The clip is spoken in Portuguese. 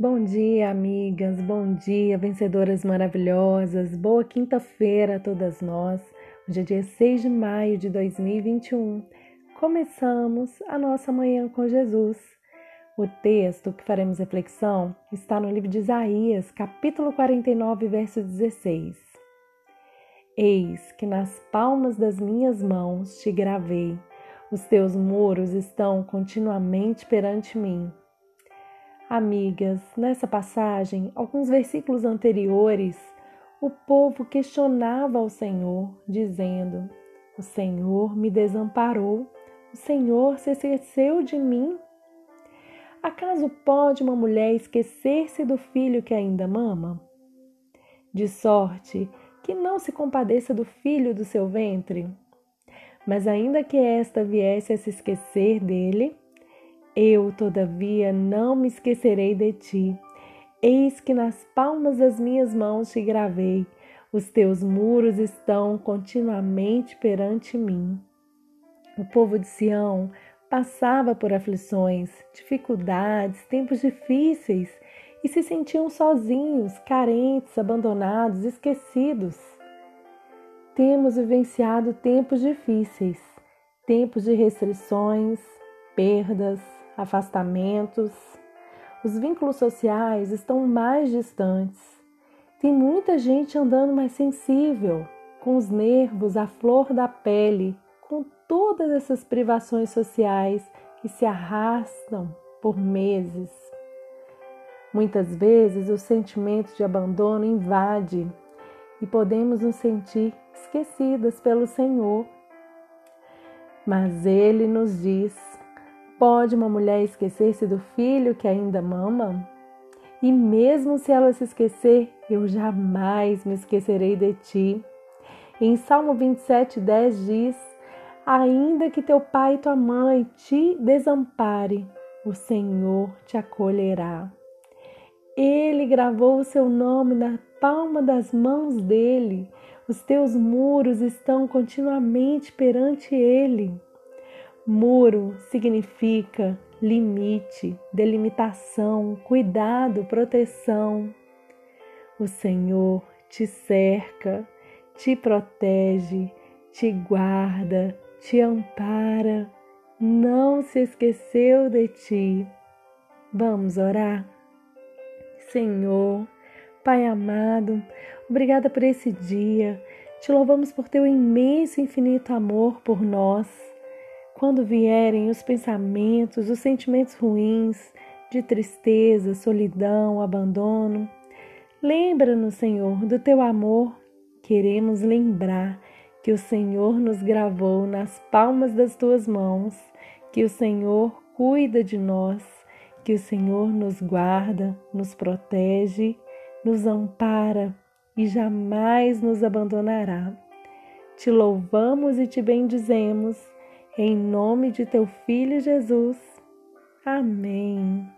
Bom dia, amigas, bom dia, vencedoras maravilhosas, boa quinta-feira a todas nós. Hoje é dia 6 de maio de 2021. Começamos a nossa manhã com Jesus. O texto que faremos reflexão está no livro de Isaías, capítulo 49, verso 16. Eis que nas palmas das minhas mãos te gravei, os teus muros estão continuamente perante mim. Amigas, nessa passagem, alguns versículos anteriores, o povo questionava ao Senhor, dizendo: O Senhor me desamparou, o Senhor se esqueceu de mim. Acaso pode uma mulher esquecer-se do filho que ainda mama? De sorte que não se compadeça do filho do seu ventre? Mas ainda que esta viesse a se esquecer dele, eu, todavia, não me esquecerei de ti. Eis que nas palmas das minhas mãos te gravei, os teus muros estão continuamente perante mim. O povo de Sião passava por aflições, dificuldades, tempos difíceis e se sentiam sozinhos, carentes, abandonados, esquecidos. Temos vivenciado tempos difíceis, tempos de restrições, perdas, afastamentos. Os vínculos sociais estão mais distantes. Tem muita gente andando mais sensível, com os nervos à flor da pele, com todas essas privações sociais que se arrastam por meses. Muitas vezes o sentimento de abandono invade e podemos nos sentir esquecidas pelo Senhor. Mas Ele nos diz Pode uma mulher esquecer-se do filho que ainda mama? E mesmo se ela se esquecer, eu jamais me esquecerei de ti. Em Salmo 27, 10 diz: Ainda que teu pai e tua mãe te desampare, o Senhor te acolherá. Ele gravou o seu nome na palma das mãos dele. Os teus muros estão continuamente perante ele. Muro significa limite, delimitação, cuidado, proteção. O Senhor te cerca, te protege, te guarda, te ampara, não se esqueceu de ti. Vamos orar? Senhor, Pai amado, obrigada por esse dia. Te louvamos por teu imenso e infinito amor por nós. Quando vierem os pensamentos, os sentimentos ruins de tristeza, solidão, abandono, lembra-nos, Senhor, do teu amor. Queremos lembrar que o Senhor nos gravou nas palmas das tuas mãos, que o Senhor cuida de nós, que o Senhor nos guarda, nos protege, nos ampara e jamais nos abandonará. Te louvamos e te bendizemos em nome de teu Filho Jesus. Amém.